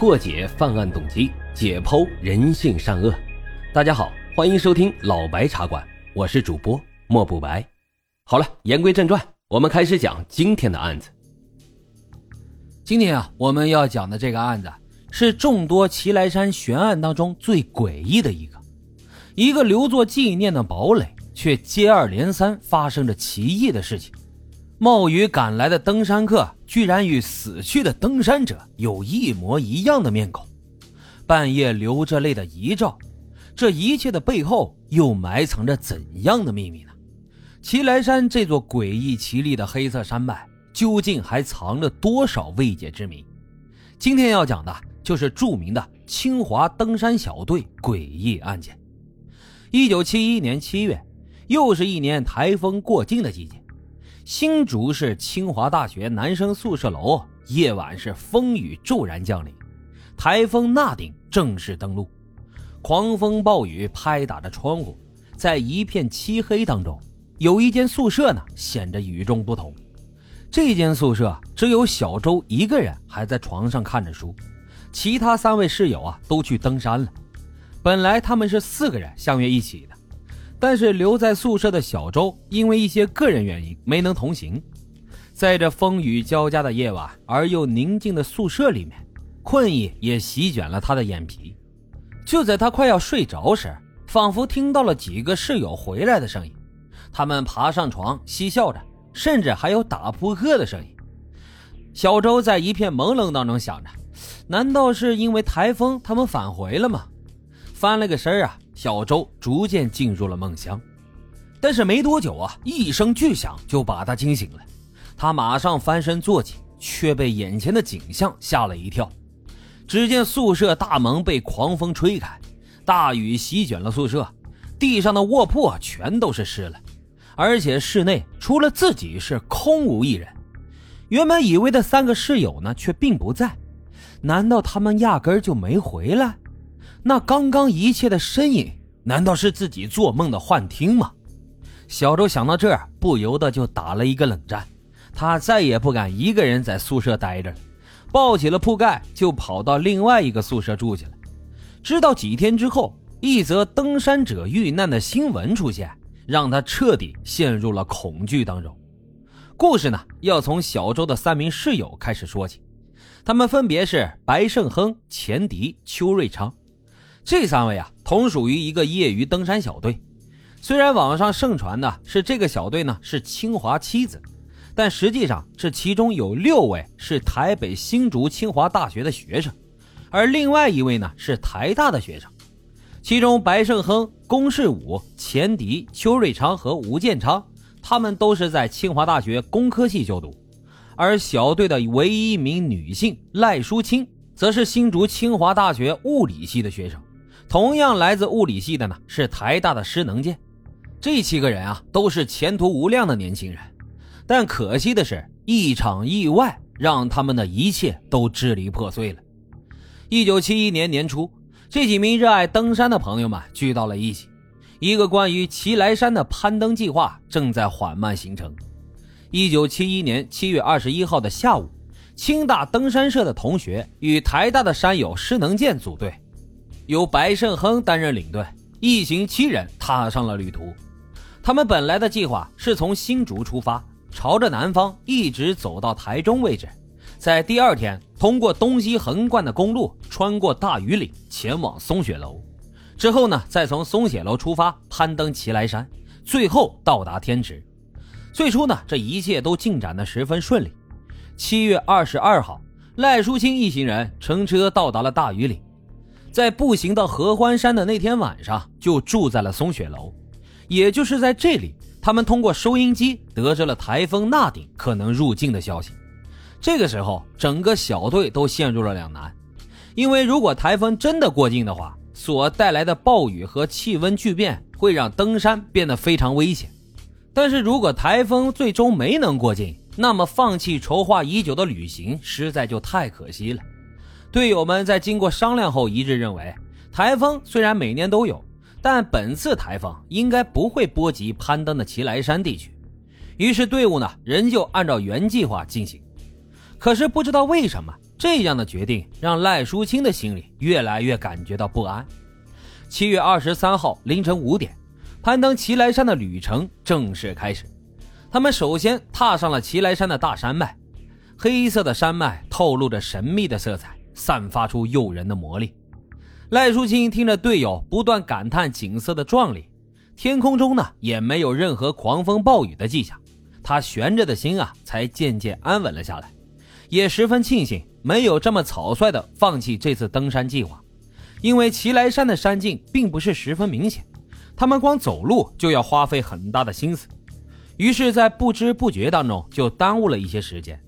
破解犯案动机，解剖人性善恶。大家好，欢迎收听老白茶馆，我是主播莫不白。好了，言归正传，我们开始讲今天的案子。今天啊，我们要讲的这个案子是众多齐来山悬案当中最诡异的一个，一个留作纪念的堡垒，却接二连三发生着奇异的事情。冒雨赶来的登山客，居然与死去的登山者有一模一样的面孔，半夜流着泪的遗照，这一切的背后又埋藏着怎样的秘密呢？祁来山这座诡异奇丽的黑色山脉，究竟还藏着多少未解之谜？今天要讲的就是著名的清华登山小队诡异案件。一九七一年七月，又是一年台风过境的季节。新竹市清华大学男生宿舍楼夜晚是风雨骤然降临，台风纳顶正式登陆，狂风暴雨拍打着窗户，在一片漆黑当中，有一间宿舍呢显着与众不同。这间宿舍只有小周一个人还在床上看着书，其他三位室友啊都去登山了。本来他们是四个人相约一起的。但是留在宿舍的小周因为一些个人原因没能同行，在这风雨交加的夜晚而又宁静的宿舍里面，困意也席卷了他的眼皮。就在他快要睡着时，仿佛听到了几个室友回来的声音，他们爬上床嬉笑着，甚至还有打扑克的声音。小周在一片朦胧当中想着：难道是因为台风他们返回了吗？翻了个身啊。小周逐渐进入了梦乡，但是没多久啊，一声巨响就把他惊醒了。他马上翻身坐起，却被眼前的景象吓了一跳。只见宿舍大门被狂风吹开，大雨席卷了宿舍，地上的卧铺全都是湿了，而且室内除了自己是空无一人。原本以为的三个室友呢，却并不在。难道他们压根就没回来？那刚刚一切的身影，难道是自己做梦的幻听吗？小周想到这儿，不由得就打了一个冷战。他再也不敢一个人在宿舍待着了，抱起了铺盖，就跑到另外一个宿舍住去了。直到几天之后，一则登山者遇难的新闻出现，让他彻底陷入了恐惧当中。故事呢，要从小周的三名室友开始说起，他们分别是白胜亨、钱迪、邱瑞昌。这三位啊，同属于一个业余登山小队。虽然网上盛传的是这个小队呢是清华七子，但实际上这其中有六位是台北新竹清华大学的学生，而另外一位呢是台大的学生。其中白胜亨、龚世武、钱迪、邱瑞昌和吴建昌，他们都是在清华大学工科系就读。而小队的唯一一名女性赖淑清，则是新竹清华大学物理系的学生。同样来自物理系的呢，是台大的施能健。这七个人啊，都是前途无量的年轻人。但可惜的是，一场意外让他们的一切都支离破碎了。一九七一年年初，这几名热爱登山的朋友们聚到了一起，一个关于齐来山的攀登计划正在缓慢形成。一九七一年七月二十一号的下午，清大登山社的同学与台大的山友施能健组队。由白胜亨担任领队，一行七人踏上了旅途。他们本来的计划是从新竹出发，朝着南方一直走到台中位置，在第二天通过东西横贯的公路，穿过大庾岭，前往松雪楼。之后呢，再从松雪楼出发，攀登奇来山，最后到达天池。最初呢，这一切都进展的十分顺利。七月二十二号，赖淑清一行人乘车到达了大庾岭。在步行到合欢山的那天晚上，就住在了松雪楼。也就是在这里，他们通过收音机得知了台风纳顶可能入境的消息。这个时候，整个小队都陷入了两难，因为如果台风真的过境的话，所带来的暴雨和气温巨变会让登山变得非常危险。但是如果台风最终没能过境，那么放弃筹划已久的旅行实在就太可惜了。队友们在经过商量后一致认为，台风虽然每年都有，但本次台风应该不会波及攀登的奇来山地区。于是队伍呢仍旧按照原计划进行。可是不知道为什么，这样的决定让赖淑清的心里越来越感觉到不安。七月二十三号凌晨五点，攀登奇来山的旅程正式开始。他们首先踏上了奇来山的大山脉，黑色的山脉透露着神秘的色彩，散发出诱人的魔力。赖淑清听着队友不断感叹景色的壮丽，天空中呢也没有任何狂风暴雨的迹象，他悬着的心啊才渐渐安稳了下来。也十分庆幸没有这么草率的放弃这次登山计划，因为齐来山的山径并不是十分明显，他们光走路就要花费很大的心思，于是，在不知不觉当中就耽误了一些时间。